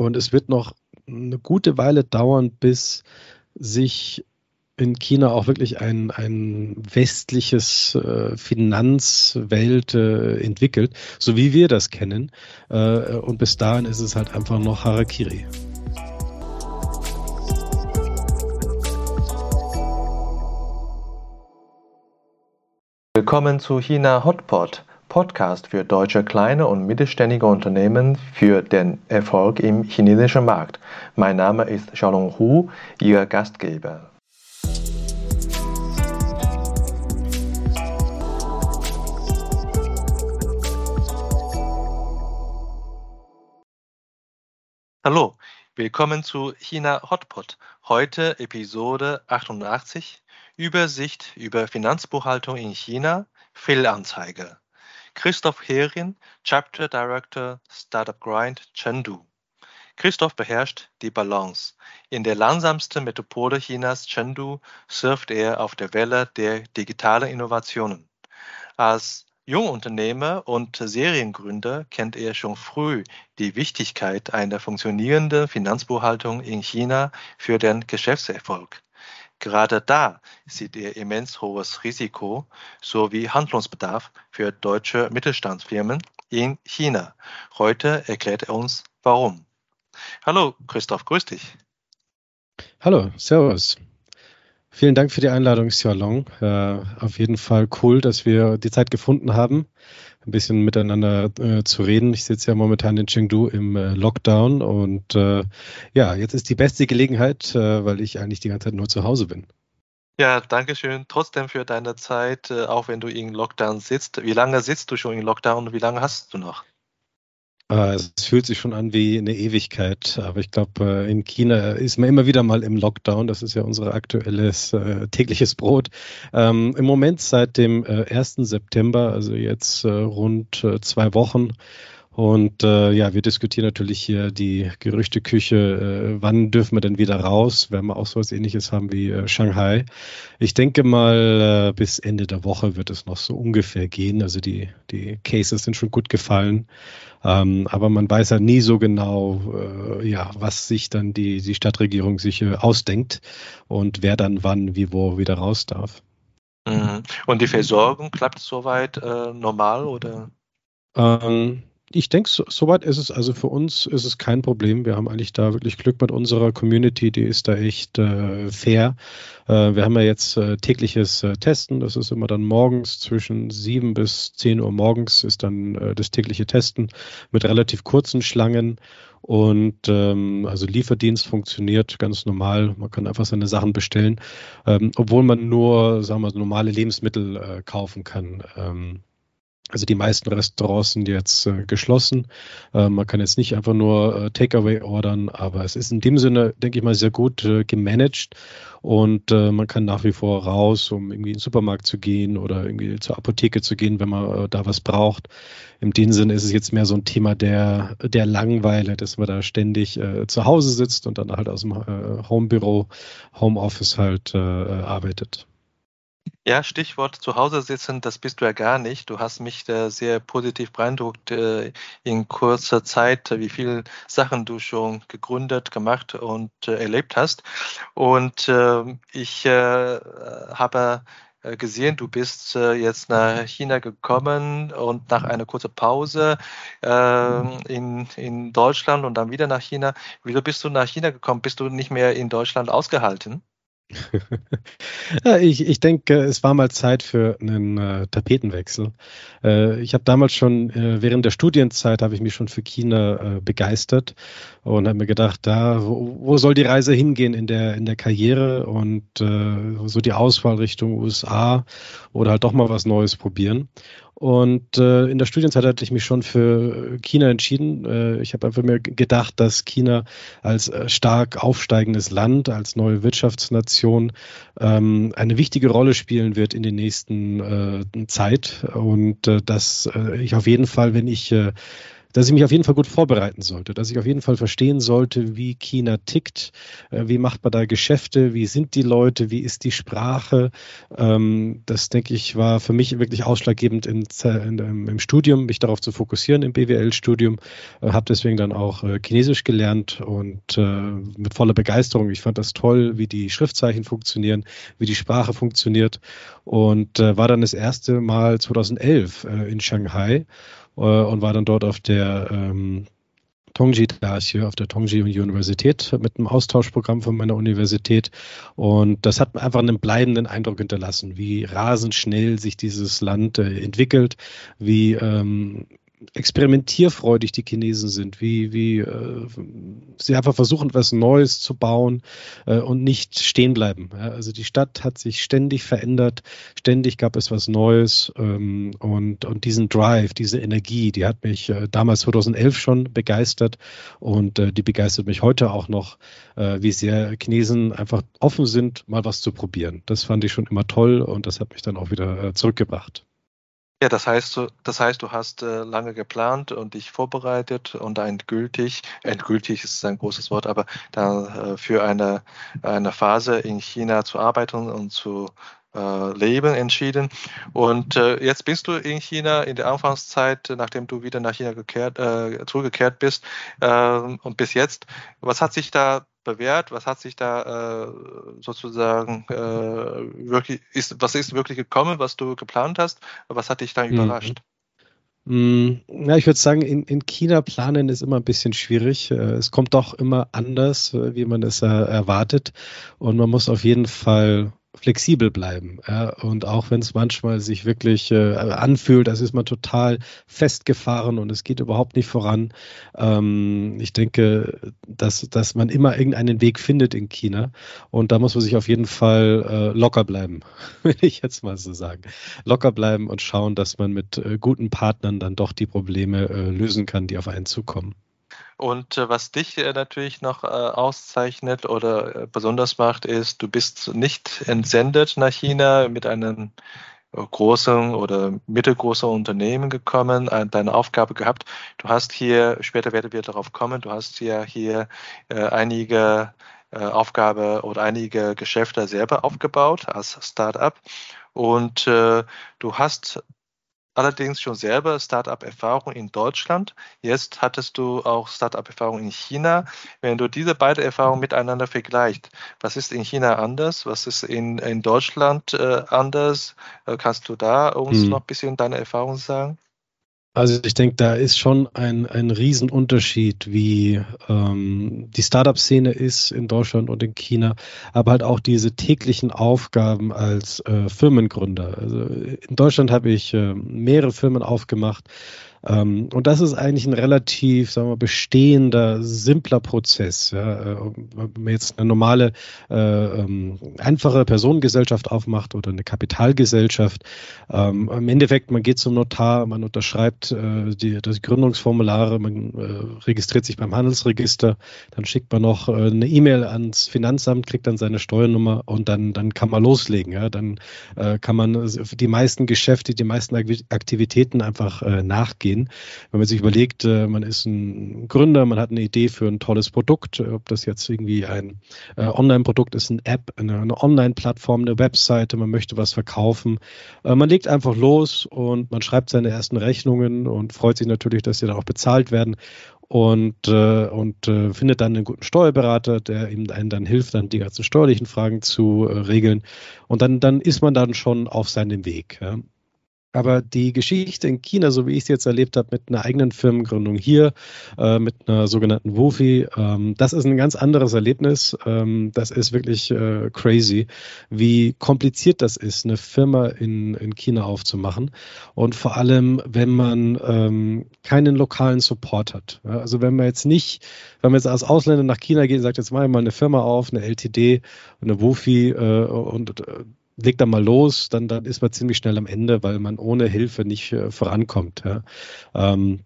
Und es wird noch eine gute Weile dauern, bis sich in China auch wirklich ein, ein westliches äh, Finanzwelt äh, entwickelt, so wie wir das kennen. Äh, und bis dahin ist es halt einfach noch Harakiri. Willkommen zu China Hotpot, Podcast für deutsche kleine und mittelständige Unternehmen für den Erfolg im chinesischen Markt. Mein Name ist Xiaolong Hu, Ihr Gastgeber. Hallo, willkommen zu China Hotpot. Heute Episode 88 Übersicht über Finanzbuchhaltung in China, Fehlanzeige. Christoph Herin, Chapter Director Startup Grind Chengdu. Christoph beherrscht die Balance. In der langsamsten Metropole Chinas, Chengdu, surft er auf der Welle der digitalen Innovationen. Als Jungunternehmer und Seriengründer kennt er schon früh die Wichtigkeit einer funktionierenden Finanzbuchhaltung in China für den Geschäftserfolg. Gerade da sieht er immens hohes Risiko sowie Handlungsbedarf für deutsche Mittelstandsfirmen in China. Heute erklärt er uns, warum. Hallo, Christoph, grüß dich. Hallo, Servus. Vielen Dank für die Einladung, Xiaolong. Äh, auf jeden Fall cool, dass wir die Zeit gefunden haben, ein bisschen miteinander äh, zu reden. Ich sitze ja momentan in Chengdu im äh, Lockdown und äh, ja, jetzt ist die beste Gelegenheit, äh, weil ich eigentlich die ganze Zeit nur zu Hause bin. Ja, danke schön. Trotzdem für deine Zeit, äh, auch wenn du in Lockdown sitzt. Wie lange sitzt du schon in Lockdown und wie lange hast du noch? Äh, es fühlt sich schon an wie eine Ewigkeit, aber ich glaube, äh, in China ist man immer wieder mal im Lockdown. Das ist ja unser aktuelles äh, tägliches Brot. Ähm, Im Moment seit dem äh, 1. September, also jetzt äh, rund äh, zwei Wochen, und äh, ja, wir diskutieren natürlich hier die Gerüchteküche, äh, wann dürfen wir denn wieder raus, wenn wir auch so was ähnliches haben wie äh, Shanghai. Ich denke mal, äh, bis Ende der Woche wird es noch so ungefähr gehen. Also die, die Cases sind schon gut gefallen. Ähm, aber man weiß ja nie so genau, äh, ja, was sich dann die, die Stadtregierung sich äh, ausdenkt und wer dann wann, wie, wo wieder raus darf. Mhm. Und die Versorgung klappt soweit normal oder? Ähm, ich denke, so, soweit ist es, also für uns ist es kein Problem. Wir haben eigentlich da wirklich Glück mit unserer Community, die ist da echt äh, fair. Äh, wir haben ja jetzt äh, tägliches äh, Testen, das ist immer dann morgens zwischen 7 bis 10 Uhr morgens ist dann äh, das tägliche Testen mit relativ kurzen Schlangen. Und ähm, also Lieferdienst funktioniert ganz normal. Man kann einfach seine Sachen bestellen, ähm, obwohl man nur, sagen wir, normale Lebensmittel äh, kaufen kann. Ähm, also die meisten Restaurants sind jetzt äh, geschlossen. Äh, man kann jetzt nicht einfach nur äh, Takeaway ordern, aber es ist in dem Sinne, denke ich mal, sehr gut äh, gemanagt und äh, man kann nach wie vor raus, um irgendwie in den Supermarkt zu gehen oder irgendwie zur Apotheke zu gehen, wenn man äh, da was braucht. In dem Sinne ist es jetzt mehr so ein Thema der, der Langweile, dass man da ständig zu Hause sitzt und dann halt aus dem Homebüro, Homeoffice halt arbeitet. Ja, Stichwort zu Hause sitzen, das bist du ja gar nicht. Du hast mich da sehr positiv beeindruckt äh, in kurzer Zeit, wie viele Sachen du schon gegründet, gemacht und äh, erlebt hast. Und äh, ich äh, habe äh, gesehen, du bist äh, jetzt nach China gekommen und nach einer kurzen Pause äh, in, in Deutschland und dann wieder nach China. Wieso bist du nach China gekommen? Bist du nicht mehr in Deutschland ausgehalten? ja, ich, ich denke, es war mal Zeit für einen äh, Tapetenwechsel. Äh, ich habe damals schon, äh, während der Studienzeit, habe ich mich schon für China äh, begeistert und habe mir gedacht, da, wo, wo, soll die Reise hingehen in der, in der Karriere und äh, so die Auswahl Richtung USA oder halt doch mal was Neues probieren. Und äh, in der Studienzeit hatte ich mich schon für China entschieden. Äh, ich habe einfach mir gedacht, dass China als äh, stark aufsteigendes Land, als neue Wirtschaftsnation ähm, eine wichtige Rolle spielen wird in der nächsten äh, Zeit. Und äh, dass äh, ich auf jeden Fall, wenn ich dass ich mich auf jeden Fall gut vorbereiten sollte, dass ich auf jeden Fall verstehen sollte, wie China tickt, äh, wie macht man da Geschäfte, wie sind die Leute, wie ist die Sprache. Ähm, das, denke ich, war für mich wirklich ausschlaggebend in, im Studium, mich darauf zu fokussieren im BWL-Studium. Äh, Habe deswegen dann auch äh, Chinesisch gelernt und mit voller Begeisterung. Ich fand das toll, wie die Schriftzeichen funktionieren, wie die Sprache funktioniert und war dann das erste Mal 2011 äh, in Shanghai äh, und war dann dort auf der ähm, Tongji hier auf der Tongji Universität mit einem Austauschprogramm von meiner Universität. Und das hat einfach einen bleibenden Eindruck hinterlassen, wie rasend schnell sich dieses Land äh, entwickelt, wie ähm, experimentierfreudig die Chinesen sind, wie, wie äh, sie einfach versuchen, was Neues zu bauen äh, und nicht stehen bleiben. Ja, also die Stadt hat sich ständig verändert, ständig gab es was Neues ähm, und, und diesen Drive, diese Energie, die hat mich äh, damals 2011 schon begeistert und äh, die begeistert mich heute auch noch, äh, wie sehr Chinesen einfach offen sind, mal was zu probieren. Das fand ich schon immer toll und das hat mich dann auch wieder äh, zurückgebracht. Ja, das heißt, das heißt, du hast äh, lange geplant und dich vorbereitet und endgültig, endgültig ist ein großes Wort, aber da, äh, für eine, eine Phase in China zu arbeiten und zu äh, leben entschieden. Und jetzt bist du in China in der Anfangszeit, nachdem du wieder nach China gekehrt, zurückgekehrt bist ähm, und bis jetzt. Was hat sich da bewährt? Was hat sich da äh, sozusagen äh, wirklich, ist, was ist wirklich gekommen, was du geplant hast? Was hat dich da mhm. überrascht? Mhm. Ja, ich würde sagen, in, in China planen ist immer ein bisschen schwierig. Äh, es kommt doch immer anders, äh, wie man es erwartet. Und man muss auf jeden Fall flexibel bleiben. Ja? Und auch wenn es manchmal sich wirklich äh, anfühlt, als ist man total festgefahren und es geht überhaupt nicht voran. Ähm, ich denke, dass, dass man immer irgendeinen Weg findet in China. Und da muss man sich auf jeden Fall äh, locker bleiben, will ich jetzt mal so sagen. Locker bleiben und schauen, dass man mit äh, guten Partnern dann doch die Probleme äh, lösen kann, die auf einen zukommen. Und äh, was dich äh, natürlich noch äh, auszeichnet oder äh, besonders macht, ist, du bist nicht entsendet nach China mit einem äh, großen oder mittelgroßen Unternehmen gekommen, äh, deine Aufgabe gehabt. Du hast hier, später werden wir darauf kommen, du hast ja hier einige Aufgabe oder einige Geschäfte selber aufgebaut als Startup. Und du hast allerdings schon selber Startup-Erfahrung in Deutschland. Jetzt hattest du auch Startup-Erfahrung in China. Wenn du diese beiden Erfahrungen miteinander vergleichst, was ist in China anders? Was ist in, in Deutschland äh, anders? Äh, kannst du da uns hm. noch ein bisschen deine Erfahrung sagen? Also ich denke, da ist schon ein, ein Riesenunterschied, wie ähm, die Startup-Szene ist in Deutschland und in China, aber halt auch diese täglichen Aufgaben als äh, Firmengründer. Also in Deutschland habe ich äh, mehrere Firmen aufgemacht ähm, und das ist eigentlich ein relativ, sagen wir, bestehender, simpler Prozess. Ja. Äh, wenn man jetzt eine normale, äh, ähm, einfache Personengesellschaft aufmacht oder eine Kapitalgesellschaft, ähm, im Endeffekt, man geht zum Notar, man unterschreibt äh, die, das Gründungsformulare, man äh, registriert sich beim Handelsregister, dann schickt man noch äh, eine E-Mail ans Finanzamt, kriegt dann seine Steuernummer und dann, dann kann man loslegen. Ja. Dann äh, kann man die meisten Geschäfte, die meisten Aktivitäten einfach nachgehen gehen. Wenn man sich überlegt, äh, man ist ein Gründer, man hat eine Idee für ein tolles Produkt, ob das jetzt irgendwie ein äh, Online-Produkt ist, eine App, eine, Online-Plattform, eine Webseite, man möchte was verkaufen. Äh, man legt einfach los und man schreibt seine ersten Rechnungen und freut sich natürlich, dass sie dann auch bezahlt werden und, äh, und äh, findet dann einen guten Steuerberater, der ihm einen dann hilft, dann die ganzen steuerlichen Fragen zu äh, regeln. Und dann, dann ist man dann schon auf seinem Weg. Ja. Aber die Geschichte in China, so wie ich es jetzt erlebt habe, mit einer eigenen Firmengründung hier, äh, mit einer sogenannten Wofi, ähm, das ist ein ganz anderes Erlebnis. Ähm, das ist wirklich äh, crazy, wie kompliziert das ist, eine Firma in, in China aufzumachen. Und vor allem, wenn man ähm, keinen lokalen Support hat. Ja, also wenn man jetzt nicht, wenn man jetzt als Ausländer nach China geht und sagt, jetzt mache ich mal eine Firma auf, eine LTD, eine Wofi äh, und äh, legt dann mal los, dann, dann ist man ziemlich schnell am Ende, weil man ohne Hilfe nicht äh, vorankommt. Ja. Ähm,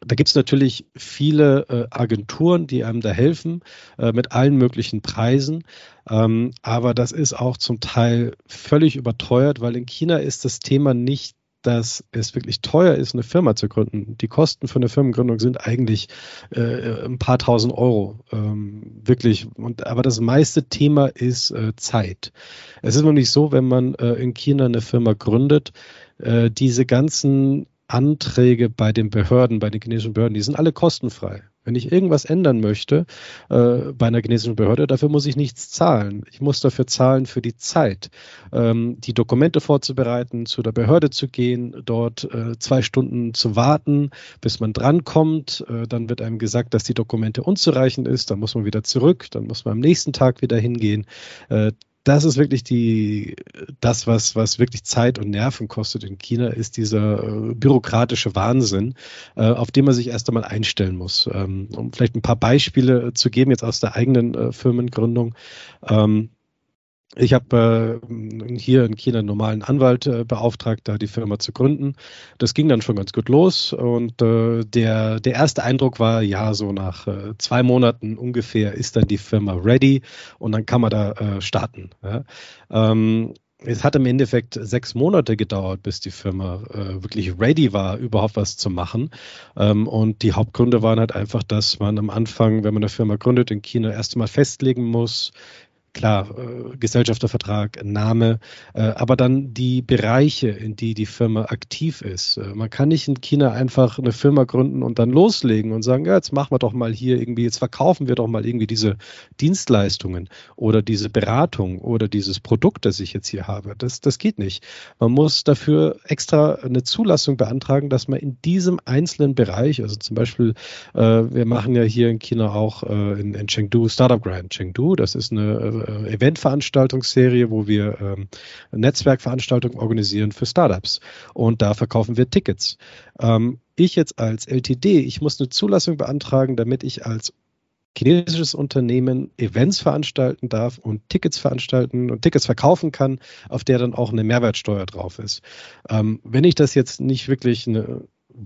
da gibt es natürlich viele äh, Agenturen, die einem da helfen äh, mit allen möglichen Preisen. Ähm, aber das ist auch zum Teil völlig überteuert, weil in China ist das Thema nicht dass es wirklich teuer ist, eine Firma zu gründen. Die Kosten für eine Firmengründung sind eigentlich äh, ein paar tausend Euro. Ähm, wirklich. Und, aber das meiste Thema ist äh, Zeit. Es ist nämlich so, wenn man äh, in China eine Firma gründet, äh, diese ganzen Anträge bei den Behörden, bei den chinesischen Behörden, die sind alle kostenfrei. Wenn ich irgendwas ändern möchte äh, bei einer chinesischen Behörde, dafür muss ich nichts zahlen. Ich muss dafür zahlen für die Zeit, ähm, die Dokumente vorzubereiten, zu der Behörde zu gehen, dort äh, zwei Stunden zu warten, bis man drankommt. Äh, dann wird einem gesagt, dass die Dokumente unzureichend ist. Dann muss man wieder zurück. Dann muss man am nächsten Tag wieder hingehen. Äh, das ist wirklich die, das, was, was wirklich Zeit und Nerven kostet in China, ist dieser äh, bürokratische Wahnsinn, äh, auf den man sich erst einmal einstellen muss. Ähm, um vielleicht ein paar Beispiele zu geben, jetzt aus der eigenen äh, Firmengründung. Ähm, ich habe äh, hier in China einen normalen Anwalt äh, beauftragt, da die Firma zu gründen. Das ging dann schon ganz gut los und äh, der, der erste Eindruck war, ja, so nach äh, zwei Monaten ungefähr ist dann die Firma ready und dann kann man da äh, starten. Ja. Ähm, es hat im Endeffekt sechs Monate gedauert, bis die Firma äh, wirklich ready war, überhaupt was zu machen. Ähm, und die Hauptgründe waren halt einfach, dass man am Anfang, wenn man eine Firma gründet, in China erst einmal festlegen muss, klar, äh, Gesellschaftervertrag, Name, äh, aber dann die Bereiche, in die die Firma aktiv ist. Äh, man kann nicht in China einfach eine Firma gründen und dann loslegen und sagen, ja, jetzt machen wir doch mal hier irgendwie, jetzt verkaufen wir doch mal irgendwie diese Dienstleistungen oder diese Beratung oder dieses Produkt, das ich jetzt hier habe. Das, das geht nicht. Man muss dafür extra eine Zulassung beantragen, dass man in diesem einzelnen Bereich, also zum Beispiel, äh, wir machen ja hier in China auch äh, in, in Chengdu Startup Grand. Chengdu, das ist eine äh, Eventveranstaltungsserie, wo wir ähm, Netzwerkveranstaltungen organisieren für Startups. Und da verkaufen wir Tickets. Ähm, ich jetzt als LTD, ich muss eine Zulassung beantragen, damit ich als chinesisches Unternehmen Events veranstalten darf und Tickets veranstalten und Tickets verkaufen kann, auf der dann auch eine Mehrwertsteuer drauf ist. Ähm, wenn ich das jetzt nicht wirklich eine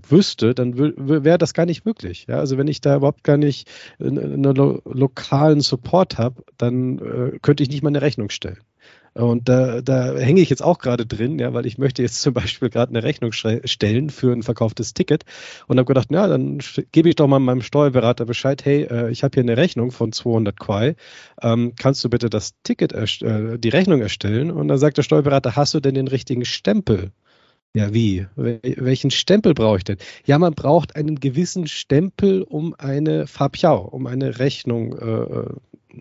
wüsste, dann wäre das gar nicht möglich. Ja? Also wenn ich da überhaupt gar nicht einen lo lokalen Support habe, dann äh, könnte ich nicht mal eine Rechnung stellen. Und da, da hänge ich jetzt auch gerade drin, ja, weil ich möchte jetzt zum Beispiel gerade eine Rechnung stellen für ein verkauftes Ticket und habe gedacht, ja, dann gebe ich doch mal meinem Steuerberater Bescheid, hey, äh, ich habe hier eine Rechnung von 200 Quai, ähm, kannst du bitte das Ticket, äh, die Rechnung erstellen? Und dann sagt der Steuerberater, hast du denn den richtigen Stempel? Ja, wie? Welchen Stempel brauche ich denn? Ja, man braucht einen gewissen Stempel, um eine Fabiao, um eine Rechnung äh,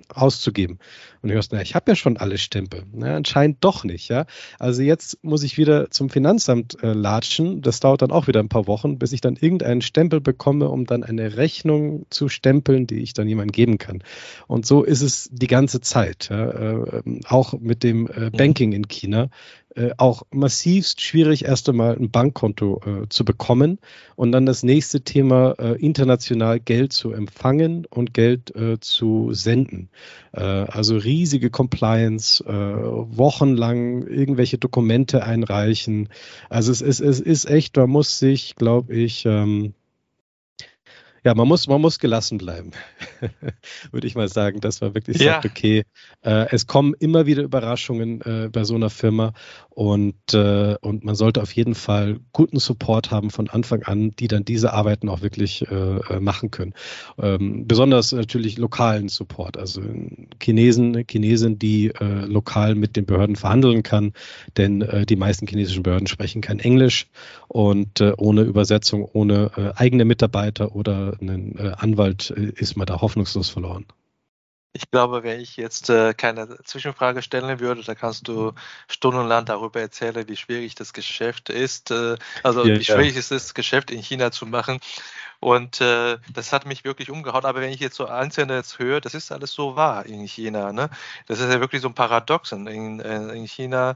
auszugeben. Und du hörst, na, ich habe ja schon alle Stempel. Na, anscheinend doch nicht, ja. Also jetzt muss ich wieder zum Finanzamt äh, latschen. Das dauert dann auch wieder ein paar Wochen, bis ich dann irgendeinen Stempel bekomme, um dann eine Rechnung zu stempeln, die ich dann jemandem geben kann. Und so ist es die ganze Zeit. Ja? Äh, auch mit dem äh, mhm. Banking in China. Äh, auch massivst schwierig, erst einmal ein Bankkonto äh, zu bekommen und dann das nächste Thema, äh, international Geld zu empfangen und Geld äh, zu senden. Äh, also riesige Compliance, wochenlang irgendwelche Dokumente einreichen. Also es ist, es ist echt, man muss sich, glaube ich, ähm, ja, man muss, man muss gelassen bleiben, würde ich mal sagen, dass man wirklich ja. sagt, okay, äh, es kommen immer wieder Überraschungen äh, bei so einer Firma und, äh, und man sollte auf jeden Fall guten Support haben von Anfang an, die dann diese Arbeiten auch wirklich äh, äh, machen können. Ähm, besonders natürlich lokalen Support, also Chinesen, Chinesen, die äh, lokal mit den Behörden verhandeln kann, denn äh, die meisten chinesischen Behörden sprechen kein Englisch und äh, ohne Übersetzung, ohne äh, eigene Mitarbeiter oder einen äh, Anwalt äh, ist man da hoffnungslos verloren. Ich glaube, wenn ich jetzt äh, keine Zwischenfrage stellen würde, da kannst du stundenlang darüber erzählen, wie schwierig das Geschäft ist, äh, also ja, wie schwierig ja. es ist, Geschäft in China zu machen. Und äh, das hat mich wirklich umgehauen. Aber wenn ich jetzt so Einzelne jetzt höre, das ist alles so wahr in China. Ne? Das ist ja wirklich so ein Paradoxon. In, äh, in China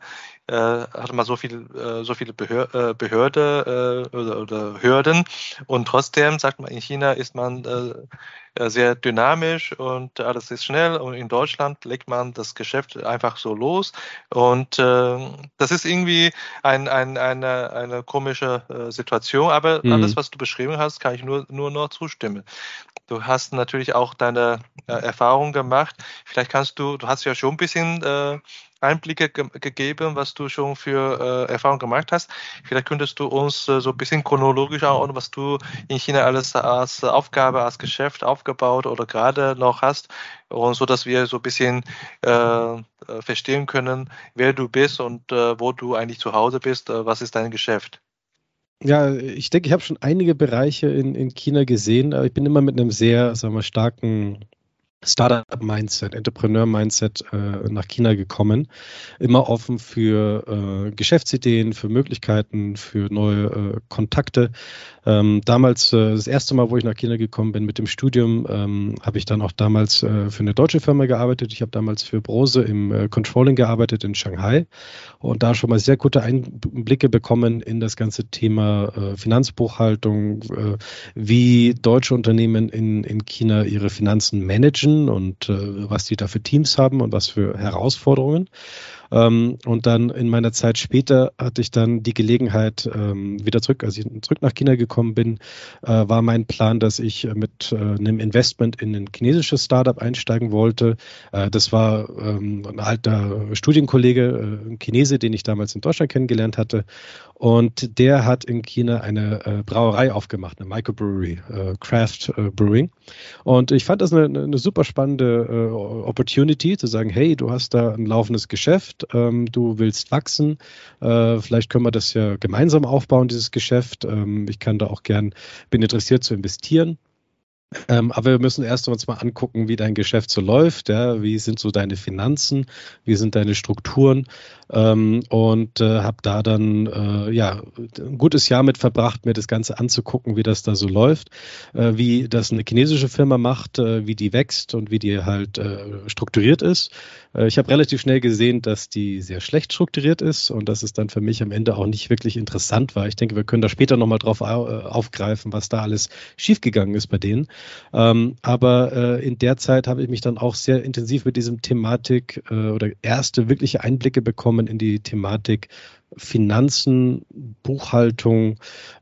äh, hat man so viel, äh, so viele Behör äh, Behörde äh, oder, oder, Hürden und trotzdem sagt man, in China ist man äh, sehr dynamisch und alles ist schnell und in Deutschland legt man das Geschäft einfach so los und äh, das ist irgendwie ein, ein, eine, eine komische äh, Situation, aber mhm. alles, was du beschrieben hast, kann ich nur, nur noch zustimmen. Du hast natürlich auch deine äh, Erfahrung gemacht. Vielleicht kannst du, du hast ja schon ein bisschen äh, Einblicke ge gegeben, was du schon für äh, Erfahrungen gemacht hast. Vielleicht könntest du uns äh, so ein bisschen chronologisch auch, was du in China alles als Aufgabe, als Geschäft aufgebaut oder gerade noch hast, und so dass wir so ein bisschen äh, äh verstehen können, wer du bist und äh, wo du eigentlich zu Hause bist. Äh, was ist dein Geschäft? Ja, ich denke, ich habe schon einige Bereiche in, in China gesehen, aber ich bin immer mit einem sehr, sagen wir, starken Startup-Mindset, Entrepreneur-Mindset äh, nach China gekommen. Immer offen für äh, Geschäftsideen, für Möglichkeiten, für neue äh, Kontakte. Ähm, damals, äh, das erste Mal, wo ich nach China gekommen bin mit dem Studium, ähm, habe ich dann auch damals äh, für eine deutsche Firma gearbeitet. Ich habe damals für Brose im äh, Controlling gearbeitet in Shanghai und da schon mal sehr gute Einblicke bekommen in das ganze Thema Finanzbuchhaltung, wie deutsche Unternehmen in, in China ihre Finanzen managen und äh, was die da für Teams haben und was für Herausforderungen. Ähm, und dann in meiner Zeit später hatte ich dann die Gelegenheit, ähm, wieder zurück, als ich zurück nach China gekommen bin, äh, war mein Plan, dass ich mit äh, einem Investment in ein chinesisches Startup einsteigen wollte. Äh, das war ähm, ein alter Studienkollege, äh, ein Chinese, den ich damals in Deutschland kennengelernt hatte. Und der hat in China eine äh, Brauerei aufgemacht, eine Microbrewery, äh, Craft äh, Brewing. Und ich fand das eine, eine super spannende äh, Opportunity, zu sagen, hey, du hast da ein laufendes Geschäft, ähm, du willst wachsen, äh, vielleicht können wir das ja gemeinsam aufbauen, dieses Geschäft. Ähm, ich kann da auch gern, bin interessiert zu investieren. Ähm, aber wir müssen erst uns mal angucken, wie dein Geschäft so läuft. Ja? Wie sind so deine Finanzen? Wie sind deine Strukturen? Ähm, und äh, habe da dann äh, ja ein gutes Jahr mit verbracht, mir das Ganze anzugucken, wie das da so läuft, äh, wie das eine chinesische Firma macht, äh, wie die wächst und wie die halt äh, strukturiert ist. Äh, ich habe relativ schnell gesehen, dass die sehr schlecht strukturiert ist und dass es dann für mich am Ende auch nicht wirklich interessant war. Ich denke, wir können da später nochmal drauf aufgreifen, was da alles schiefgegangen ist bei denen. Ähm, aber äh, in der Zeit habe ich mich dann auch sehr intensiv mit diesem Thematik äh, oder erste wirkliche Einblicke bekommen in die Thematik Finanzen, Buchhaltung,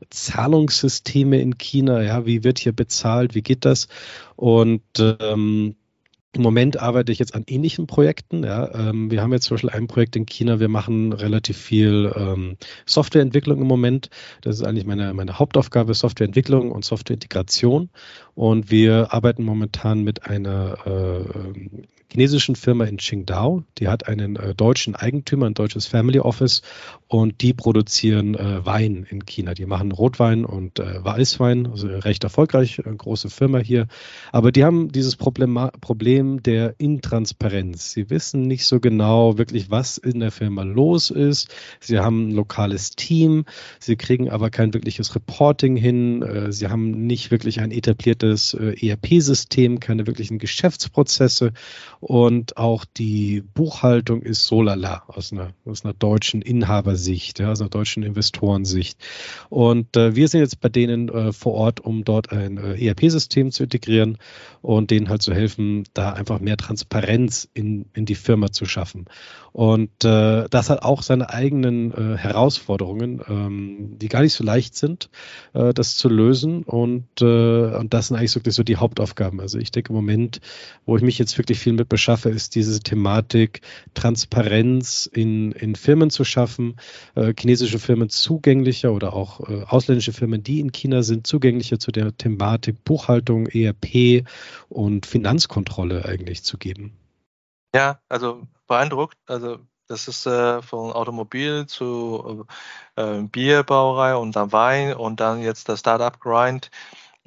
Zahlungssysteme in China. Ja, wie wird hier bezahlt? Wie geht das? Und ähm, im Moment arbeite ich jetzt an ähnlichen Projekten. Ja. Ähm, wir haben jetzt zum Beispiel ein Projekt in China. Wir machen relativ viel ähm, Softwareentwicklung im Moment. Das ist eigentlich meine, meine Hauptaufgabe, Softwareentwicklung und Softwareintegration. Und wir arbeiten momentan mit einer äh, chinesischen Firma in Qingdao. Die hat einen äh, deutschen Eigentümer, ein deutsches Family Office und die produzieren äh, Wein in China. Die machen Rotwein und äh, Weißwein, also recht erfolgreich, eine große Firma hier. Aber die haben dieses Problem, Problem der Intransparenz. Sie wissen nicht so genau wirklich, was in der Firma los ist. Sie haben ein lokales Team, sie kriegen aber kein wirkliches Reporting hin. Äh, sie haben nicht wirklich ein etabliertes äh, ERP-System, keine wirklichen Geschäftsprozesse und auch die Buchhaltung ist so lala aus einer, aus einer deutschen Inhabersicht, ja, aus einer deutschen Investorensicht. Und äh, wir sind jetzt bei denen äh, vor Ort, um dort ein äh, ERP-System zu integrieren und denen halt zu helfen, da einfach mehr Transparenz in, in die Firma zu schaffen. Und äh, das hat auch seine eigenen äh, Herausforderungen, ähm, die gar nicht so leicht sind, äh, das zu lösen. Und, und das sind eigentlich wirklich so die Hauptaufgaben. Also ich denke im Moment, wo ich mich jetzt wirklich viel mit beschaffe, ist diese Thematik Transparenz in, in Firmen zu schaffen, äh, chinesische Firmen zugänglicher oder auch äh, ausländische Firmen, die in China sind, zugänglicher zu der Thematik Buchhaltung, ERP und Finanzkontrolle eigentlich zu geben. Ja, also beeindruckt. Also das ist äh, von Automobil zu äh, Bierbrauerei und dann Wein und dann jetzt das Startup Grind.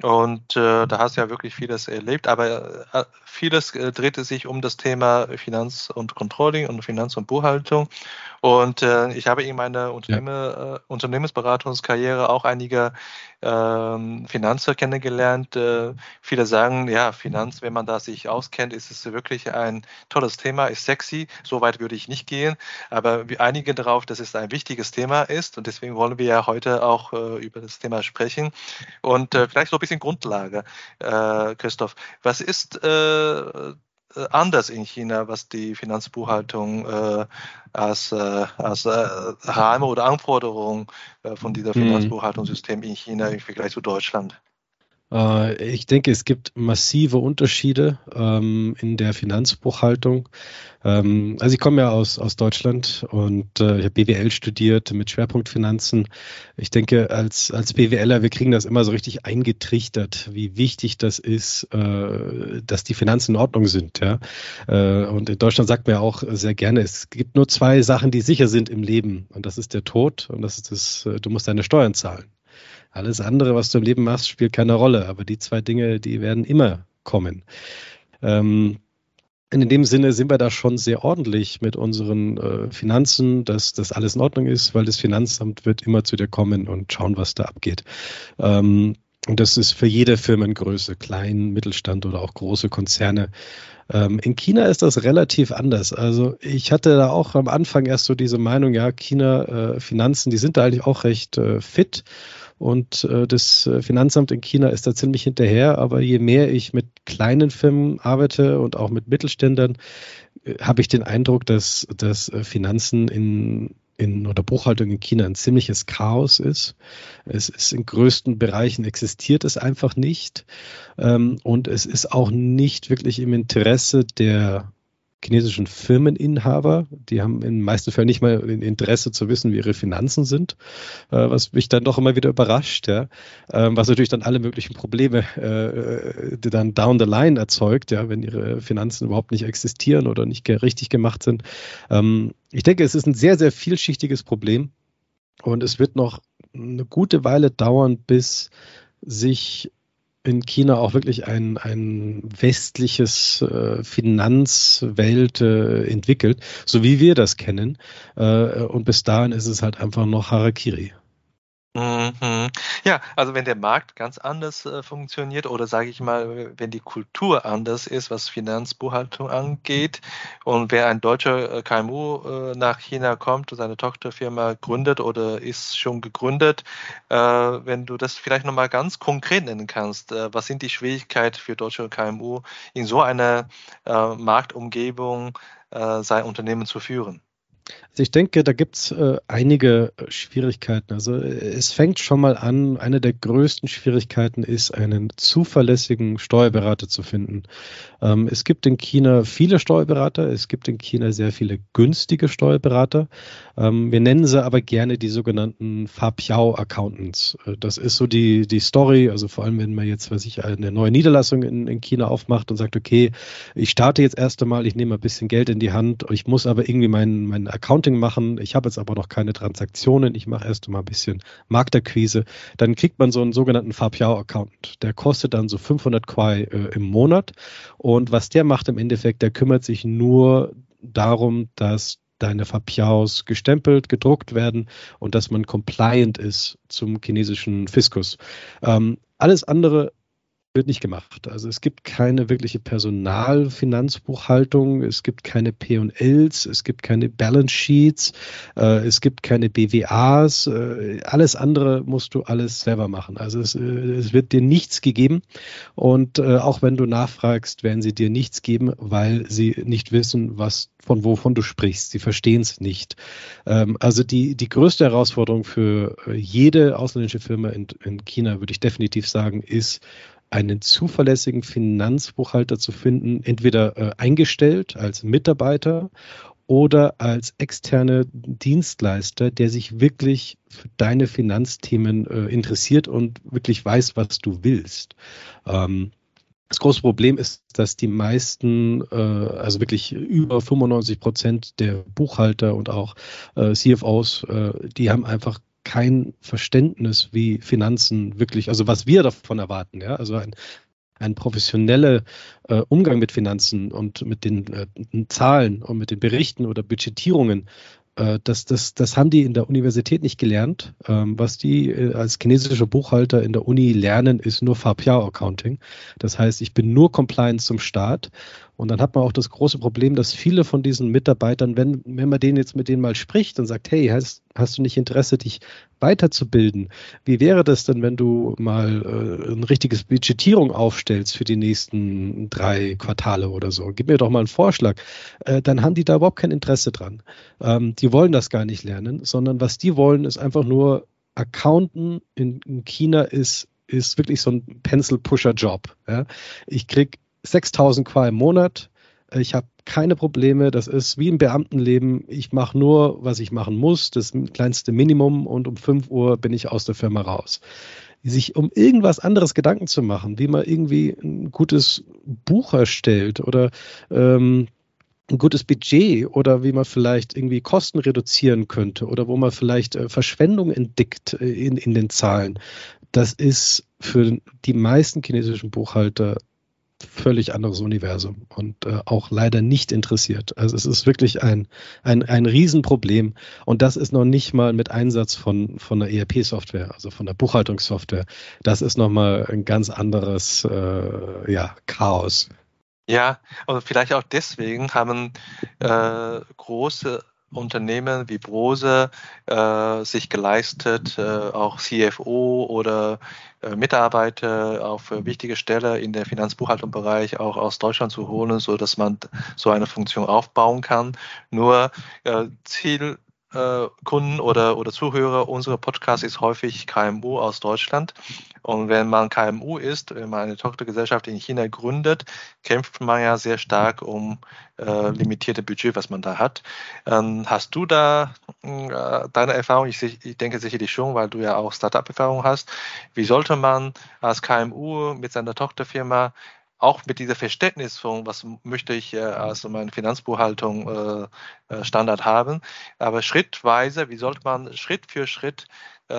Und äh, da hast du ja wirklich vieles erlebt, aber äh, vieles äh, drehte sich um das Thema Finanz- und Controlling und Finanz- und Buchhaltung. Und äh, ich habe in meiner Unternehmen, ja. äh, Unternehmensberatungskarriere auch einige ähm, Finanzer kennengelernt. Äh, viele sagen, ja, Finanz, wenn man da sich auskennt, ist es wirklich ein tolles Thema, ist sexy. So weit würde ich nicht gehen, aber wir einigen darauf, dass es ein wichtiges Thema ist und deswegen wollen wir ja heute auch äh, über das Thema sprechen. Und äh, vielleicht so ein bisschen Grundlage, äh, Christoph. Was ist äh, anders in China, was die Finanzbuchhaltung äh, als, äh, als äh, Rahmen oder Anforderung äh, von dieser mhm. Finanzbuchhaltungssystem in China im Vergleich zu Deutschland. Äh, ich denke, es gibt massive Unterschiede ähm, in der Finanzbuchhaltung. Ähm, also ich komme ja aus, aus Deutschland und äh, ich habe BWL studiert mit Schwerpunkt Finanzen. Ich denke, als, als BWLer, wir kriegen das immer so richtig eingetrichtert, wie wichtig das ist, äh, dass die Finanzen in Ordnung sind. Ja? Äh, und in Deutschland sagt man ja auch sehr gerne, es gibt nur zwei Sachen, die sicher sind im Leben. Und das ist der Tod und das ist das, äh, du musst deine Steuern zahlen. Alles andere, was du im Leben machst, spielt keine Rolle. Aber die zwei Dinge, die werden immer kommen. Ähm, in dem Sinne sind wir da schon sehr ordentlich mit unseren äh, Finanzen, dass das alles in Ordnung ist, weil das Finanzamt wird immer zu dir kommen und schauen, was da abgeht. Ähm, und das ist für jede Firmengröße, klein, Mittelstand oder auch große Konzerne. Ähm, in China ist das relativ anders. Also ich hatte da auch am Anfang erst so diese Meinung, ja, China äh, Finanzen, die sind da eigentlich auch recht äh, fit. Und äh, das äh, Finanzamt in China ist da ziemlich hinterher. Aber je mehr ich mit kleinen Firmen arbeite und auch mit Mittelständlern, äh, habe ich den Eindruck, dass, dass äh, Finanzen in, in oder Buchhaltung in China ein ziemliches Chaos ist. Es ist in größten Bereichen existiert es einfach nicht. Ähm, und es ist auch nicht wirklich im Interesse der chinesischen Firmeninhaber. Die haben in den meisten Fällen nicht mal ein Interesse zu wissen, wie ihre Finanzen sind, äh, was mich dann doch immer wieder überrascht, ja. Ähm, was natürlich dann alle möglichen Probleme äh, die dann down the line erzeugt, ja, wenn ihre Finanzen überhaupt nicht existieren oder nicht richtig gemacht sind. Ähm, ich denke, es ist ein sehr, sehr vielschichtiges Problem und es wird noch eine gute Weile dauern, bis sich in China auch wirklich ein, ein westliches äh, Finanzwelt äh, entwickelt, so wie wir das kennen. Äh, und bis dahin ist es halt einfach noch Harakiri. Mhm. Ja, also wenn der Markt ganz anders äh, funktioniert oder sage ich mal, wenn die Kultur anders ist, was Finanzbuchhaltung angeht und wer ein deutscher äh, KMU äh, nach China kommt seine Tochterfirma gründet oder ist schon gegründet, äh, wenn du das vielleicht nochmal ganz konkret nennen kannst, äh, was sind die Schwierigkeiten für deutsche KMU in so einer äh, Marktumgebung sein Unternehmen zu führen? Also ich denke, da gibt es äh, einige Schwierigkeiten. Also äh, es fängt schon mal an, eine der größten Schwierigkeiten ist, einen zuverlässigen Steuerberater zu finden. Ähm, es gibt in China viele Steuerberater, es gibt in China sehr viele günstige Steuerberater. Ähm, wir nennen sie aber gerne die sogenannten Fapiao-Accountants. Äh, das ist so die, die Story, also vor allem, wenn man jetzt, weiß ich, eine neue Niederlassung in, in China aufmacht und sagt, okay, ich starte jetzt erst einmal, ich nehme ein bisschen Geld in die Hand, ich muss aber irgendwie meinen, meinen Accounting machen, ich habe jetzt aber noch keine Transaktionen, ich mache erst mal ein bisschen Marktakquise, dann kriegt man so einen sogenannten Fapiao-Account. Der kostet dann so 500 Quai äh, im Monat und was der macht im Endeffekt, der kümmert sich nur darum, dass deine Fapiaos gestempelt, gedruckt werden und dass man compliant ist zum chinesischen Fiskus. Ähm, alles andere wird nicht gemacht. Also es gibt keine wirkliche Personalfinanzbuchhaltung, es gibt keine P&Ls, es gibt keine Balance Sheets, äh, es gibt keine BWAs, äh, alles andere musst du alles selber machen. Also es, äh, es wird dir nichts gegeben und äh, auch wenn du nachfragst, werden sie dir nichts geben, weil sie nicht wissen, was von wovon du sprichst. Sie verstehen es nicht. Ähm, also die, die größte Herausforderung für äh, jede ausländische Firma in, in China, würde ich definitiv sagen, ist, einen zuverlässigen Finanzbuchhalter zu finden, entweder äh, eingestellt als Mitarbeiter oder als externe Dienstleister, der sich wirklich für deine Finanzthemen äh, interessiert und wirklich weiß, was du willst. Ähm, das große Problem ist, dass die meisten, äh, also wirklich über 95 Prozent der Buchhalter und auch äh, CFOs, äh, die haben einfach kein Verständnis, wie Finanzen wirklich, also was wir davon erwarten, ja, also ein, ein professioneller äh, Umgang mit Finanzen und mit den äh, Zahlen und mit den Berichten oder Budgetierungen äh, das, das, das haben die in der Universität nicht gelernt. Ähm, was die äh, als chinesische Buchhalter in der Uni lernen, ist nur Fapiao-Accounting. Das heißt, ich bin nur compliant zum Staat. Und dann hat man auch das große Problem, dass viele von diesen Mitarbeitern, wenn, wenn man denen jetzt mit denen mal spricht und sagt, hey, hast, hast du nicht Interesse, dich weiterzubilden? Wie wäre das denn, wenn du mal äh, ein richtiges Budgetierung aufstellst für die nächsten drei Quartale oder so? Gib mir doch mal einen Vorschlag. Äh, dann haben die da überhaupt kein Interesse dran. Ähm, die wollen das gar nicht lernen, sondern was die wollen, ist einfach nur Accounten in, in China ist ist wirklich so ein Pencil-Pusher-Job. Ja. Ich krieg 6000 Qua im Monat. Ich habe keine Probleme. Das ist wie im Beamtenleben. Ich mache nur, was ich machen muss, das kleinste Minimum und um 5 Uhr bin ich aus der Firma raus. Sich um irgendwas anderes Gedanken zu machen, wie man irgendwie ein gutes Buch erstellt oder ähm, ein gutes Budget oder wie man vielleicht irgendwie Kosten reduzieren könnte oder wo man vielleicht äh, Verschwendung entdeckt äh, in, in den Zahlen. Das ist für die meisten chinesischen Buchhalter völlig anderes Universum und äh, auch leider nicht interessiert. Also es ist wirklich ein, ein, ein Riesenproblem und das ist noch nicht mal mit Einsatz von, von der ERP-Software, also von der Buchhaltungssoftware. Das ist nochmal ein ganz anderes äh, ja, Chaos. Ja, und vielleicht auch deswegen haben äh, große Unternehmen wie Brose äh, sich geleistet, äh, auch CFO oder äh, Mitarbeiter auf äh, wichtige Stelle in der Finanzbuchhaltungsbereich auch aus Deutschland zu holen, so dass man so eine Funktion aufbauen kann. Nur äh, Ziel Kunden oder, oder Zuhörer unserer Podcast ist häufig KMU aus Deutschland. Und wenn man KMU ist, wenn man eine Tochtergesellschaft in China gründet, kämpft man ja sehr stark um äh, limitierte Budget, was man da hat. Ähm, hast du da äh, deine Erfahrung? Ich, ich, denke sicherlich schon, weil du ja auch Startup-Erfahrung hast. Wie sollte man als KMU mit seiner Tochterfirma auch mit dieser Verständnis von, was möchte ich äh, als meine Finanzbuchhaltung äh, äh, Standard haben, aber schrittweise, wie sollte man Schritt für Schritt äh,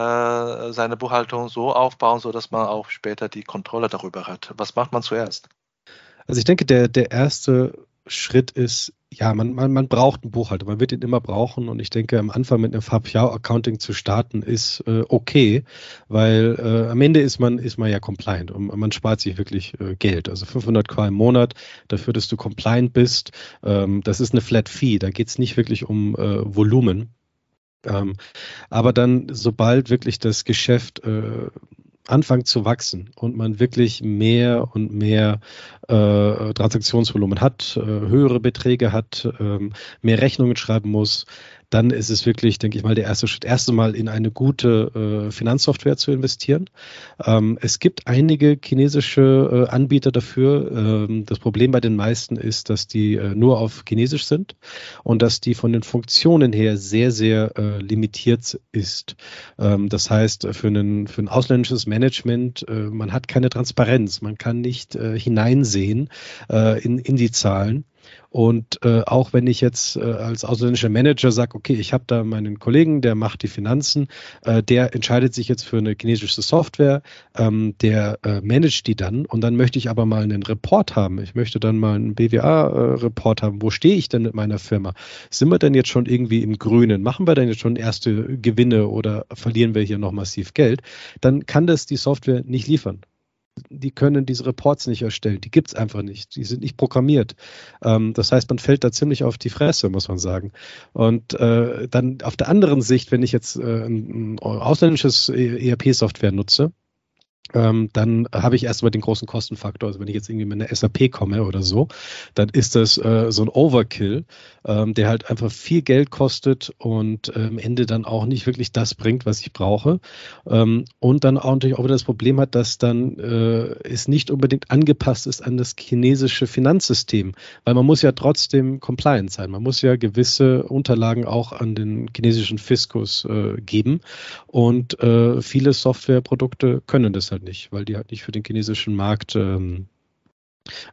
seine Buchhaltung so aufbauen, so dass man auch später die Kontrolle darüber hat? Was macht man zuerst? Also ich denke, der, der erste Schritt ist, ja, man, man, man braucht einen Buchhalter, man wird ihn immer brauchen und ich denke, am Anfang mit einem Fabjau-Accounting zu starten ist äh, okay, weil äh, am Ende ist man, ist man ja compliant und man spart sich wirklich äh, Geld. Also 500 Qua im Monat dafür, dass du compliant bist, ähm, das ist eine Flat Fee, da geht es nicht wirklich um äh, Volumen. Ähm, aber dann, sobald wirklich das Geschäft äh, anfangen zu wachsen und man wirklich mehr und mehr äh, Transaktionsvolumen hat, äh, höhere Beträge hat, ähm, mehr Rechnungen schreiben muss, dann ist es wirklich, denke ich mal, der erste Schritt, erste Mal in eine gute äh, Finanzsoftware zu investieren. Ähm, es gibt einige chinesische äh, Anbieter dafür. Ähm, das Problem bei den meisten ist, dass die äh, nur auf Chinesisch sind und dass die von den Funktionen her sehr, sehr äh, limitiert ist. Ähm, das heißt, für, einen, für ein ausländisches Management, äh, man hat keine Transparenz, man kann nicht äh, hineinsehen in, in die Zahlen. Und äh, auch wenn ich jetzt äh, als ausländischer Manager sage, okay, ich habe da meinen Kollegen, der macht die Finanzen, äh, der entscheidet sich jetzt für eine chinesische Software, ähm, der äh, managt die dann und dann möchte ich aber mal einen Report haben. Ich möchte dann mal einen BWA-Report haben. Wo stehe ich denn mit meiner Firma? Sind wir denn jetzt schon irgendwie im Grünen? Machen wir denn jetzt schon erste Gewinne oder verlieren wir hier noch massiv Geld? Dann kann das die Software nicht liefern die können diese Reports nicht erstellen. Die gibt es einfach nicht. Die sind nicht programmiert. Ähm, das heißt, man fällt da ziemlich auf die Fresse, muss man sagen. Und äh, dann auf der anderen Sicht, wenn ich jetzt äh, ein, ein ausländisches ERP-Software nutze, ähm, dann habe ich erstmal den großen Kostenfaktor. Also wenn ich jetzt irgendwie mit einer SAP komme oder so, dann ist das äh, so ein Overkill, ähm, der halt einfach viel Geld kostet und äh, am Ende dann auch nicht wirklich das bringt, was ich brauche. Ähm, und dann auch natürlich auch wieder das Problem hat, dass dann äh, es nicht unbedingt angepasst ist an das chinesische Finanzsystem, weil man muss ja trotzdem compliant sein. Man muss ja gewisse Unterlagen auch an den chinesischen Fiskus äh, geben und äh, viele Softwareprodukte können das halt nicht, weil die halt nicht für den chinesischen Markt ähm,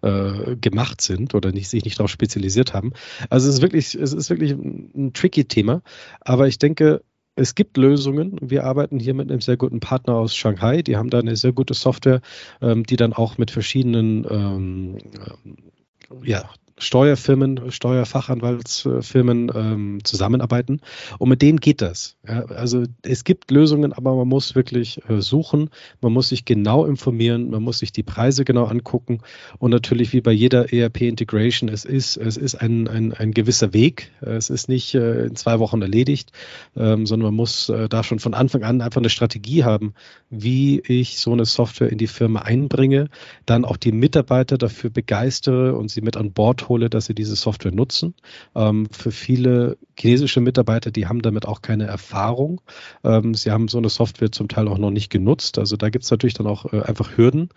äh, gemacht sind oder nicht, sich nicht darauf spezialisiert haben. Also es ist wirklich, es ist wirklich ein, ein tricky Thema, aber ich denke, es gibt Lösungen. Wir arbeiten hier mit einem sehr guten Partner aus Shanghai. Die haben da eine sehr gute Software, ähm, die dann auch mit verschiedenen ähm, ja, Steuerfirmen, Steuerfachanwaltsfirmen ähm, zusammenarbeiten. Und mit denen geht das. Ja, also es gibt Lösungen, aber man muss wirklich äh, suchen, man muss sich genau informieren, man muss sich die Preise genau angucken. Und natürlich wie bei jeder ERP-Integration, es ist, es ist ein, ein, ein gewisser Weg. Es ist nicht äh, in zwei Wochen erledigt, ähm, sondern man muss äh, da schon von Anfang an einfach eine Strategie haben, wie ich so eine Software in die Firma einbringe, dann auch die Mitarbeiter dafür begeistere und sie mit an Bord abhole, dass sie diese Software nutzen. Ähm, für viele chinesische Mitarbeiter, die haben damit auch keine Erfahrung. Ähm, sie haben so eine Software zum Teil auch noch nicht genutzt. Also da gibt es natürlich dann auch äh, einfach Hürden.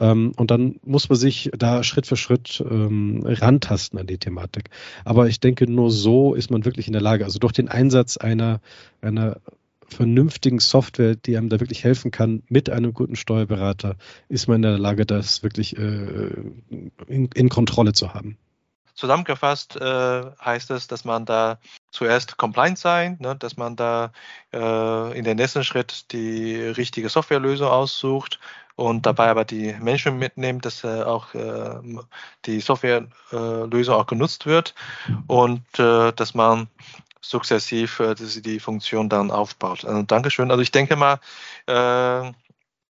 Ähm, und dann muss man sich da Schritt für Schritt ähm, rantasten an die Thematik. Aber ich denke, nur so ist man wirklich in der Lage, also durch den Einsatz einer, einer vernünftigen Software, die einem da wirklich helfen kann, mit einem guten Steuerberater, ist man in der Lage, das wirklich äh, in, in, Kontrolle zu haben. Zusammengefasst äh, heißt es, dass man da zuerst compliant sein, ne, dass man da äh, in den nächsten Schritt die richtige Softwarelösung aussucht und dabei aber die Menschen mitnimmt, dass äh, auch äh, die Softwarelösung auch genutzt wird und äh, dass man sukzessiv äh, die Funktion dann aufbaut. Also Dankeschön. Also ich denke mal, äh,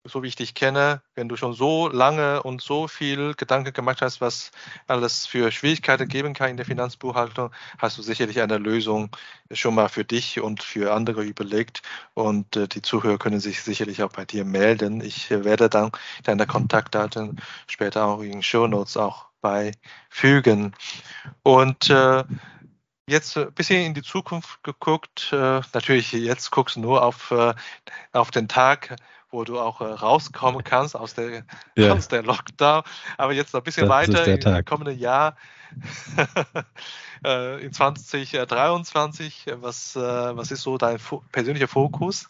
so wie ich dich kenne, wenn du schon so lange und so viel Gedanken gemacht hast, was alles für Schwierigkeiten geben kann in der Finanzbuchhaltung, hast du sicherlich eine Lösung schon mal für dich und für andere überlegt. Und äh, die Zuhörer können sich sicherlich auch bei dir melden. Ich äh, werde dann deine Kontaktdaten später auch in Show Notes auch beifügen. Und äh, jetzt ein bisschen in die Zukunft geguckt. Äh, natürlich, jetzt guckst du nur auf, äh, auf den Tag, wo du auch äh, rauskommen kannst aus der, ja. aus der Lockdown. Aber jetzt noch ein bisschen das weiter im kommenden Jahr, in 2023. Was, was ist so dein persönlicher Fokus?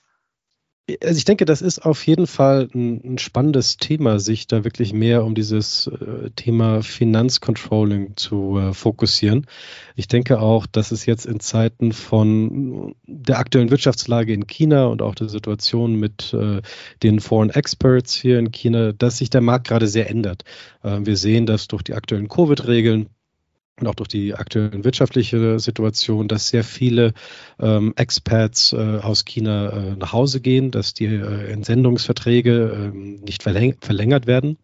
Also ich denke, das ist auf jeden Fall ein, ein spannendes Thema, sich da wirklich mehr um dieses äh, Thema Finanzcontrolling zu äh, fokussieren. Ich denke auch, dass es jetzt in Zeiten von der aktuellen Wirtschaftslage in China und auch der Situation mit äh, den Foreign Experts hier in China, dass sich der Markt gerade sehr ändert. Äh, wir sehen, dass durch die aktuellen Covid-Regeln und auch durch die aktuelle wirtschaftliche Situation, dass sehr viele ähm, Expats äh, aus China äh, nach Hause gehen, dass die äh, Entsendungsverträge äh, nicht verläng verlängert werden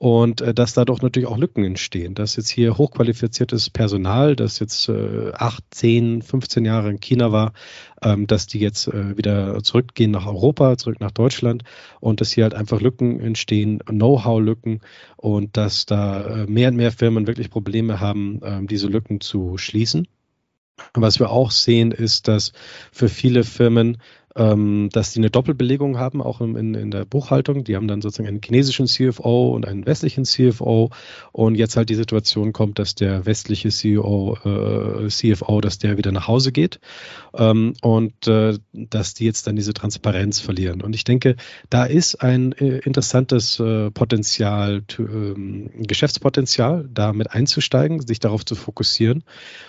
und äh, dass dadurch natürlich auch Lücken entstehen, dass jetzt hier hochqualifiziertes Personal, das jetzt äh, 8, 10, 15 Jahre in China war, ähm, dass die jetzt äh, wieder zurückgehen nach Europa, zurück nach Deutschland und dass hier halt einfach Lücken entstehen, Know-how-Lücken und dass da äh, mehr und mehr Firmen wirklich Probleme haben, äh, diese Lücken zu schließen. Was wir auch sehen, ist, dass für viele Firmen ähm, dass die eine Doppelbelegung haben, auch in, in, der Buchhaltung. Die haben dann sozusagen einen chinesischen CFO und einen westlichen CFO. Und jetzt halt die Situation kommt, dass der westliche CEO, äh, CFO, dass der wieder nach Hause geht ähm, und äh, dass die jetzt dann diese Transparenz verlieren. Und ich denke, da ist ein äh, interessantes äh, Potenzial, ähm, Geschäftspotenzial, da mit einzusteigen, sich darauf zu fokussieren.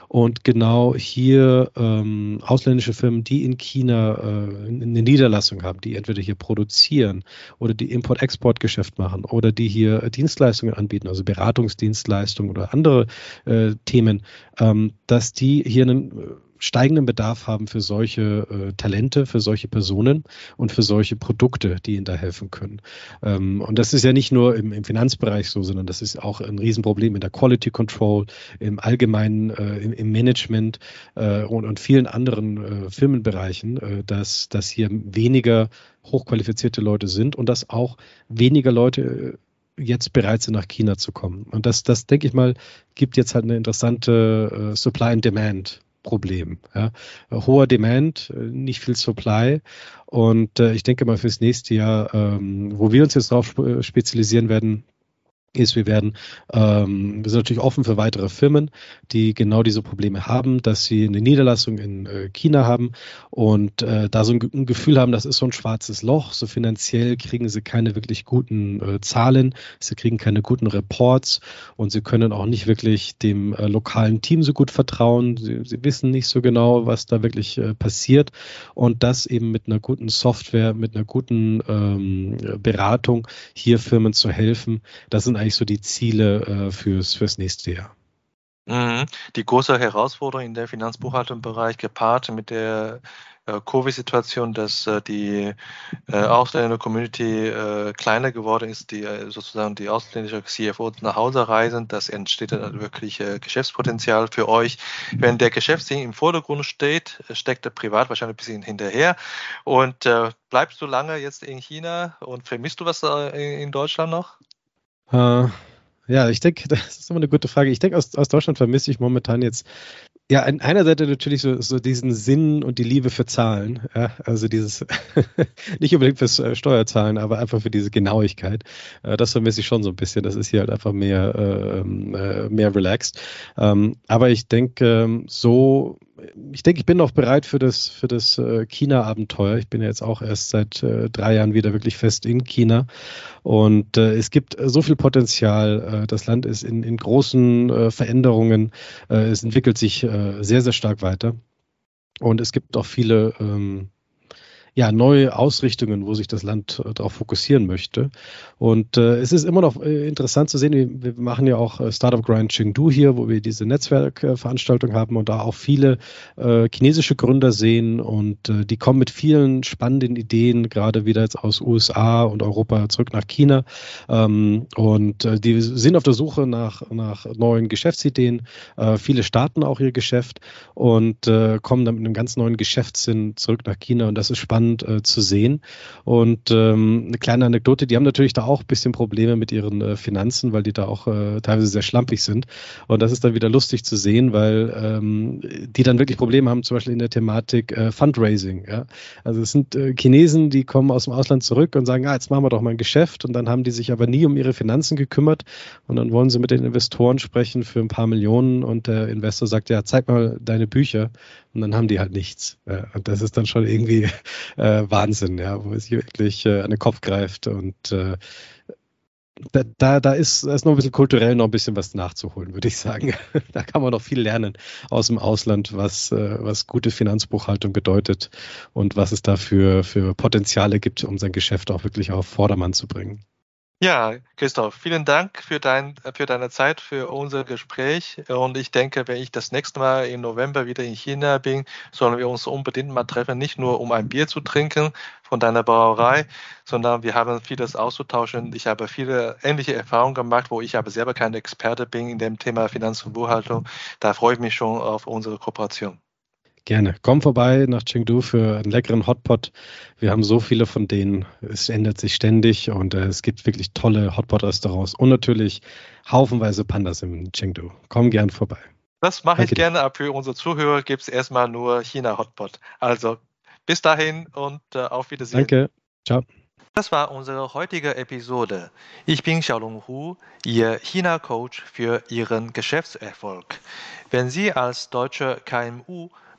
Und genau hier ähm, ausländische Firmen, die in China äh, eine Niederlassung haben, die entweder hier produzieren oder die Import-Export-Geschäft machen oder die hier Dienstleistungen anbieten, also Beratungsdienstleistungen oder andere äh, Themen, ähm, dass die hier einen äh, steigenden Bedarf haben für solche äh, Talente, für solche Personen und für solche Produkte, die ihnen da helfen können. Ähm, und das ist ja nicht nur im, im, Finanzbereich so, sondern das ist auch ein Riesenproblem in der Quality Control, im allgemeinen, äh, im, im, Management äh, und, und, vielen anderen äh, Firmenbereichen, äh, dass, dass hier weniger hochqualifizierte Leute sind und dass auch weniger Leute äh, jetzt bereit sind, nach China zu kommen. Und das, das denke ich mal, gibt jetzt halt eine interessante Supply and Demand Problem. Ja. Hoher Demand, äh, nicht viel Supply. Und äh, ich denke mal fürs nächste Jahr, ähm, wo wir uns jetzt darauf spezialisieren werden, ist, wir werden, ähm, wir sind natürlich offen für weitere Firmen, die genau diese Probleme haben, dass sie eine Niederlassung in äh, China haben und äh, da so ein, ein, Gefühl haben, das ist so ein schwarzes Loch, so finanziell kriegen sie keine wirklich guten äh, Zahlen, sie kriegen keine guten Reports und sie können auch nicht wirklich dem äh, lokalen Team so gut vertrauen, sie, sie, wissen nicht so genau, was da wirklich äh, passiert. Und das eben mit einer guten Software, mit einer guten ähm, Beratung hier Firmen zu helfen, das sind eigentlich so die Ziele äh, fürs, fürs nächste Jahr? Mhm. Die große Herausforderung in der Finanzbuchhaltung-Bereich gepaart mit der äh, Covid-Situation, dass äh, die äh, ausländische Community äh, kleiner geworden ist, die sozusagen die ausländische CFOs nach Hause reisen, das entsteht dann wirklich äh, Geschäftspotenzial für euch. Wenn der Geschäftssinn im Vordergrund steht, steckt der Privat wahrscheinlich ein bisschen hinterher. Und bleibst du lange jetzt in China und vermisst du was in Deutschland noch? Äh, Ja, ich denke, das ist immer eine gute Frage. Ich denke, aus, aus Deutschland vermisse ich momentan jetzt ja, an einer Seite natürlich so, so diesen Sinn und die Liebe für Zahlen. Ja, also dieses, nicht unbedingt fürs äh, Steuerzahlen, aber einfach für diese Genauigkeit. Äh, das vermisse ich schon so ein bisschen. Das ist hier halt einfach mehr, ähm, äh, mehr relaxed. Ähm, aber ich denke, ähm, so ich denke, ich bin noch bereit für das, für das äh, China-Abenteuer. Ich bin ja jetzt auch erst seit äh, drei Jahren wieder wirklich fest in China. Und äh, es gibt so viel Potenzial. Das Land ist in, in großen Veränderungen. Es entwickelt sich sehr, sehr stark weiter. Und es gibt auch viele ähm, ja, neue Ausrichtungen, wo sich das Land äh, darauf fokussieren möchte. Und äh, es ist immer noch äh, interessant zu sehen, wir, wir machen ja auch äh, Startup Grind Chengdu hier, wo wir diese Netzwerkveranstaltung haben und da auch viele äh, chinesische Gründer sehen und äh, die kommen mit vielen spannenden Ideen, gerade wieder jetzt aus USA und Europa zurück nach China. Ähm, und die sind auf der Suche nach, nach neuen Geschäftsideen. Viele starten auch ihr Geschäft und kommen dann mit einem ganz neuen Geschäftssinn zurück nach China und das ist spannend spannend äh, zu sehen. Und ähm, eine kleine Anekdote, die haben natürlich da auch ein bisschen Probleme mit ihren äh, Finanzen, weil die da auch äh, teilweise sehr schlampig sind. Und das ist dann wieder lustig zu sehen, weil ähm, die dann wirklich Probleme haben, zum Beispiel in der Thematik äh, Fundraising. Ja? Also es sind äh, Chinesen, die kommen aus dem Ausland zurück und sagen, ah, jetzt machen wir doch mal ein Geschäft. Und dann haben die sich aber nie um ihre Finanzen gekümmert. Und dann wollen sie mit den Investoren sprechen für ein paar Millionen. Und der Investor sagt, ja, zeig mal deine Bücher. Und dann haben die halt nichts. Ja? Und das ist dann schon irgendwie äh, Wahnsinn, ja, wo es sich wirklich äh, an den Kopf greift und äh, da, da, da, ist, da ist noch ein bisschen kulturell noch ein bisschen was nachzuholen, würde ich sagen. Da kann man noch viel lernen aus dem Ausland, was, äh, was gute Finanzbuchhaltung bedeutet und was es da für, für Potenziale gibt, um sein Geschäft auch wirklich auf Vordermann zu bringen. Ja, Christoph, vielen Dank für, dein, für deine Zeit, für unser Gespräch. Und ich denke, wenn ich das nächste Mal im November wieder in China bin, sollen wir uns unbedingt mal treffen, nicht nur um ein Bier zu trinken von deiner Brauerei, sondern wir haben vieles auszutauschen. Ich habe viele ähnliche Erfahrungen gemacht, wo ich aber selber kein Experte bin in dem Thema Finanz- und Buchhaltung. Da freue ich mich schon auf unsere Kooperation. Gerne. Komm vorbei nach Chengdu für einen leckeren Hotpot. Wir haben so viele von denen. Es ändert sich ständig und äh, es gibt wirklich tolle Hotpot-Restaurants und natürlich haufenweise Pandas in Chengdu. Komm gern vorbei. Das mache ich gerne, aber für unsere Zuhörer gibt es erstmal nur China Hotpot. Also bis dahin und äh, auf Wiedersehen. Danke. Ciao. Das war unsere heutige Episode. Ich bin Xiaolong Hu, Ihr China-Coach für Ihren Geschäftserfolg. Wenn Sie als deutscher KMU